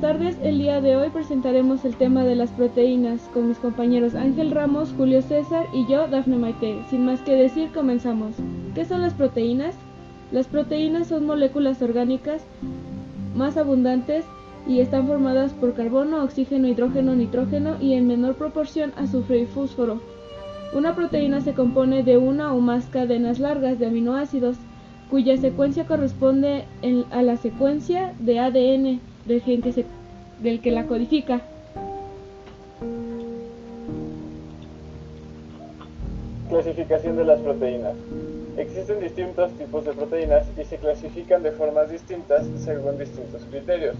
tardes. El día de hoy presentaremos el tema de las proteínas con mis compañeros Ángel Ramos, Julio César y yo, Dafne Maite. Sin más que decir, comenzamos. ¿Qué son las proteínas? Las proteínas son moléculas orgánicas más abundantes y están formadas por carbono, oxígeno, hidrógeno, nitrógeno y en menor proporción azufre y fósforo. Una proteína se compone de una o más cadenas largas de aminoácidos cuya secuencia corresponde a la secuencia de ADN del que del que la codifica. Clasificación de las proteínas. Existen distintos tipos de proteínas y se clasifican de formas distintas según distintos criterios.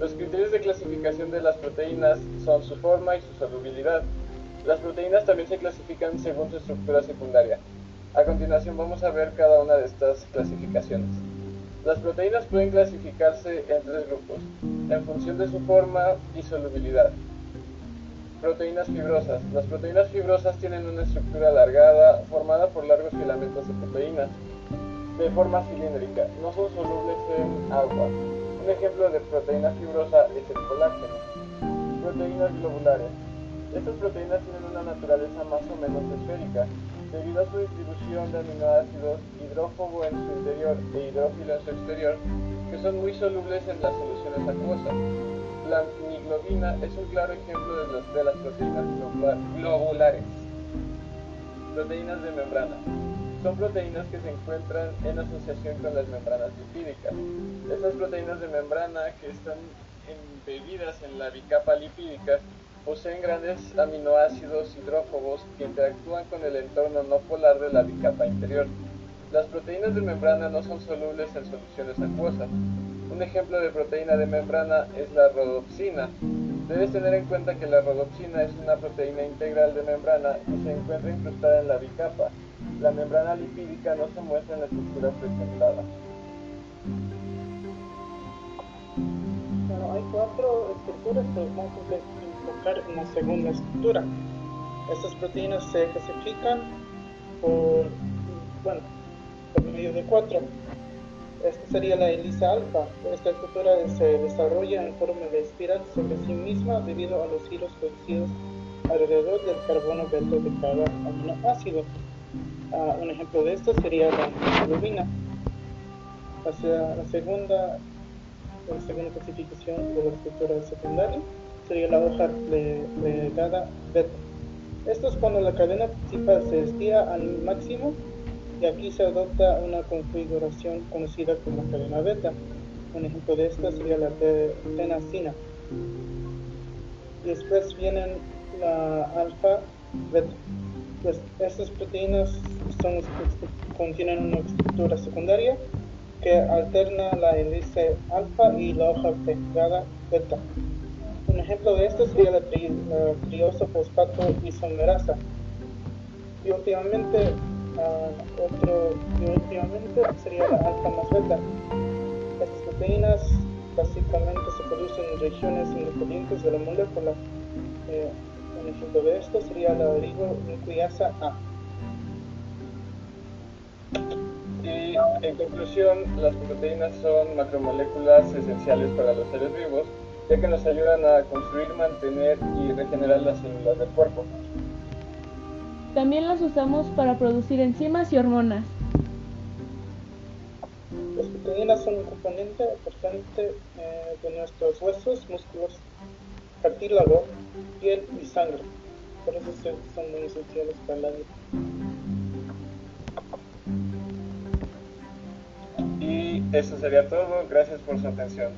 Los criterios de clasificación de las proteínas son su forma y su solubilidad. Las proteínas también se clasifican según su estructura secundaria. A continuación vamos a ver cada una de estas clasificaciones. Las proteínas pueden clasificarse en tres grupos, en función de su forma y solubilidad. Proteínas fibrosas. Las proteínas fibrosas tienen una estructura alargada formada por largos filamentos de proteínas, de forma cilíndrica. No son solubles en agua. Un ejemplo de proteína fibrosa es el colágeno. Proteínas globulares. Estas proteínas tienen una naturaleza más o menos esférica, debido a su distribución de aminoácidos hidrófobo en su interior e hidrófilo en su exterior, que son muy solubles en las soluciones acuosas. La miniglobina es un claro ejemplo de, las proteínas globulares. Proteínas de membrana. Son proteínas que se encuentran en asociación con las membranas lipídicas. Estas proteínas de membrana que están embebidas en la bicapa lipídica poseen grandes aminoácidos hidrófobos que interactúan con el entorno no polar de la bicapa interior. Las proteínas de membrana no son solubles en soluciones acuosas. Un ejemplo de proteína de membrana es la rodopsina. Debes tener en cuenta que la rodopsina es una proteína integral de membrana y se encuentra incrustada en la bicapa. La membrana lipídica no se muestra en la estructura presentada. Bueno, hay cuatro estructuras, pero vamos a en la segunda estructura. Estas proteínas se clasifican por, bueno, por medio de cuatro. Esta sería la elisa alfa. Esta estructura se desarrolla en forma de espiral sobre sí misma debido a los giros producidos alrededor del carbono beta de cada aminoácido. Uh, un ejemplo de esto sería la hemoglobina. La segunda, la segunda clasificación de la estructura secundaria sería la hoja plegada beta. Esto es cuando la cadena principal se estira al máximo y aquí se adopta una configuración conocida como cadena beta. Un ejemplo de esta sería la tenacina. Después vienen la alfa beta. Pues estas proteínas son, contienen una estructura secundaria que alterna la hélice alfa y la hoja plegada beta. Un ejemplo de esto sería la, tri, trioso fosfato isomerasa. Y últimamente, uh, otro, y últimamente sería la alfa más beta. Estas proteínas básicamente se producen en regiones independientes de la molécula. Eh, un ejemplo de esto sería la ribonucleasa A. Y en conclusión, las proteínas son macromoléculas esenciales para los seres vivos ya que nos ayudan a construir, mantener y regenerar las células del cuerpo. También las usamos para producir enzimas y hormonas. Las proteínas son un componente importante eh, de nuestros huesos, músculos, cartílago, piel y sangre. Por eso son muy esenciales para la vida. Y eso sería todo. Gracias por su atención.